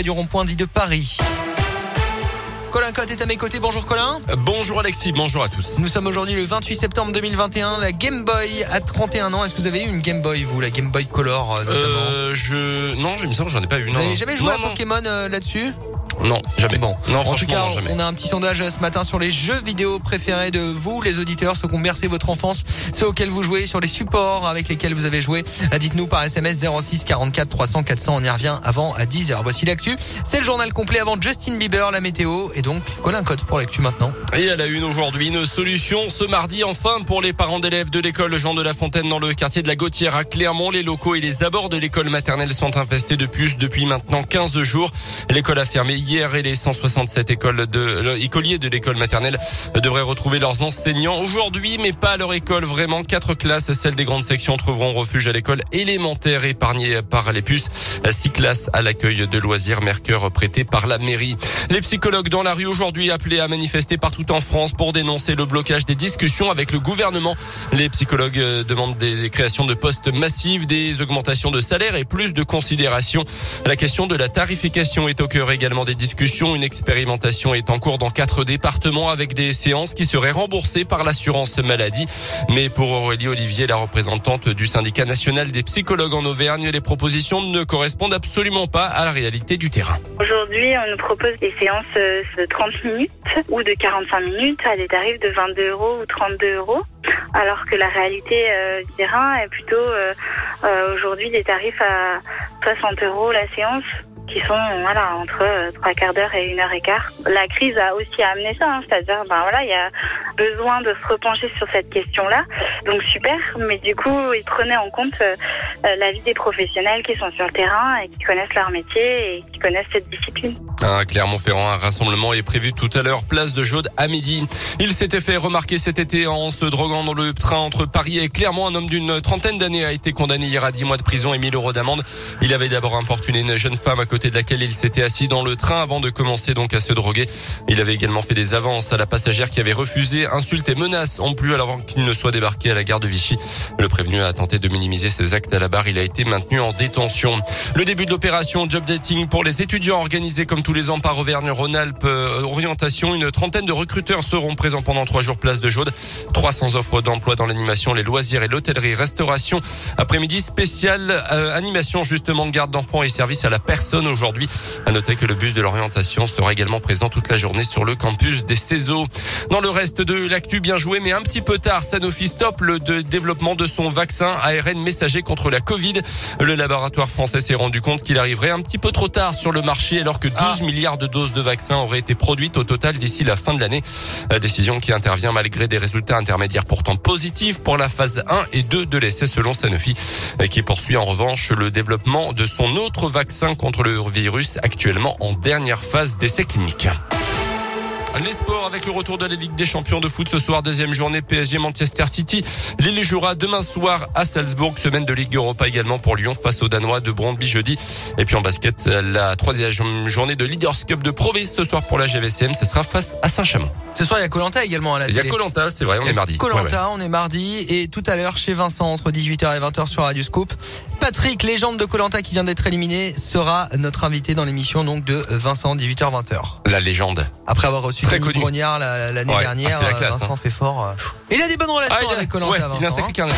près du rond-point dit de Paris. Colin Cotte est à mes côtés. Bonjour Colin. Bonjour Alexis, bonjour à tous. Nous sommes aujourd'hui le 28 septembre 2021. La Game Boy a 31 ans. Est-ce que vous avez eu une Game Boy, vous, la Game Boy Color euh, notamment Euh, je non, je me semble, j'en ai pas eu. Vous non. avez jamais joué non, à non. Pokémon euh, là-dessus? Non, jamais. Bon, non, en tout cas, non, jamais. on a un petit sondage ce matin sur les jeux vidéo préférés de vous, les auditeurs, ceux qui ont bercé votre enfance, ceux auxquels vous jouez, sur les supports avec lesquels vous avez joué. Dites-nous par SMS 06 44 300 400. On y revient avant à 10h. Voici l'actu. C'est le journal complet avant Justin Bieber, la météo et donc Colin Cotte pour l'actu maintenant. Et à la une aujourd'hui, une solution ce mardi enfin pour les parents d'élèves de l'école Jean de La Fontaine dans le quartier de la Gautière à Clermont. Les locaux et les abords de l'école maternelle sont infestés de puces depuis maintenant 15 jours. L'école a fermé hier et les 167 écoles de écoliers de l'école maternelle devraient retrouver leurs enseignants aujourd'hui, mais pas à leur école. Vraiment, quatre classes, celles des grandes sections, trouveront refuge à l'école élémentaire épargnée par les puces. Six classes à l'accueil de loisirs Mercure prêté par la mairie. Les psychologues dans la rue aujourd'hui appelés à manifester partout en France pour dénoncer le blocage des discussions avec le gouvernement. Les psychologues euh, demandent des créations de postes massives, des augmentations de salaire et plus de considération. La question de la tarification est au cœur également des discussions. Une expérimentation est en cours dans quatre départements avec des séances qui seraient remboursées par l'assurance maladie. Mais pour Aurélie Olivier, la représentante du syndicat national des psychologues en Auvergne, les propositions ne correspondent absolument pas à la réalité du terrain. Aujourd'hui, on nous propose des séances euh, de 30 minutes ou de 45 minutes à des tarifs de 22 euros ou 32 euros, alors que la réalité euh, du terrain est plutôt euh, aujourd'hui des tarifs à 60 euros la séance qui sont voilà entre euh, trois quarts d'heure et une heure et quart. La crise a aussi amené ça, hein, c'est-à-dire ben voilà il y a besoin de se repencher sur cette question-là. Donc super, mais du coup ils prenaient en compte euh, euh, l'avis des professionnels qui sont sur le terrain et qui connaissent leur métier connaissent. À Clermont-Ferrand, un rassemblement est prévu tout à l'heure, place de Jaude à midi. Il s'était fait remarquer cet été en se droguant dans le train entre Paris et Clermont. Un homme d'une trentaine d'années a été condamné hier à 10 mois de prison et 1000 euros d'amende. Il avait d'abord importuné une jeune femme à côté de laquelle il s'était assis dans le train avant de commencer donc à se droguer. Il avait également fait des avances à la passagère qui avait refusé, insultes et menaces en plus avant qu'il ne soit débarqué à la gare de Vichy. Le prévenu a tenté de minimiser ses actes à la barre. Il a été maintenu en détention. Le début de l'opération Job Dating pour les étudiants organisé comme tous les ans par Auvergne-Rhône-Alpes euh, Orientation. Une trentaine de recruteurs seront présents pendant trois jours place de Jaude. 300 offres d'emploi dans l'animation, les loisirs et l'hôtellerie-restauration. Après-midi spécial euh, animation justement de garde d'enfants et service à la personne aujourd'hui. À noter que le bus de l'orientation sera également présent toute la journée sur le campus des CESO. Dans le reste de l'actu, bien joué, mais un petit peu tard, Sanofi stoppe le développement de son vaccin ARN messager contre la Covid. Le laboratoire français s'est rendu compte qu'il arriverait un petit peu trop tard sur le marché alors que 12 Ah. milliards de doses de vaccins auraient été produites au total d'ici la fin de l'année. Euh, Décision qui intervient malgré des résultats intermédiaires pourtant positifs pour la phase 1 et 2 de l'essai selon Sanofi, euh, qui poursuit en revanche le développement de son autre vaccin contre le virus actuellement en dernière phase d'essai clinique. Les sports avec le retour de la Ligue des Champions de foot ce soir, deuxième journée PSG Manchester City. Lille jouera demain soir à Salzbourg, semaine de Ligue Europa également pour Lyon face aux Danois de Brondby jeudi. Et puis en basket, la troisième journée de Leaders Cup de Pro B ce soir pour la GVCM, ce sera face à Saint-Chamond. Ce soir il y a Colanta également à la Il y a télé. Colanta, c'est vrai, on est mardi. Colanta, Ouais, ouais. on est mardi et tout à l'heure chez Vincent entre 18h et 20h sur Radio Scoop. Patrick, légende de Colanta qui vient d'être éliminé, sera notre invité dans l'émission donc de Vincent 18h 20h. La légende. Après avoir reçu Très Denis la- l'année Ouais. dernière, Ah, la euh, classe, Vincent hein. fait fort. euh. Il a des bonnes relations il a, avec Colanta, ouais, il a un Vincent. sacré hein. carnet.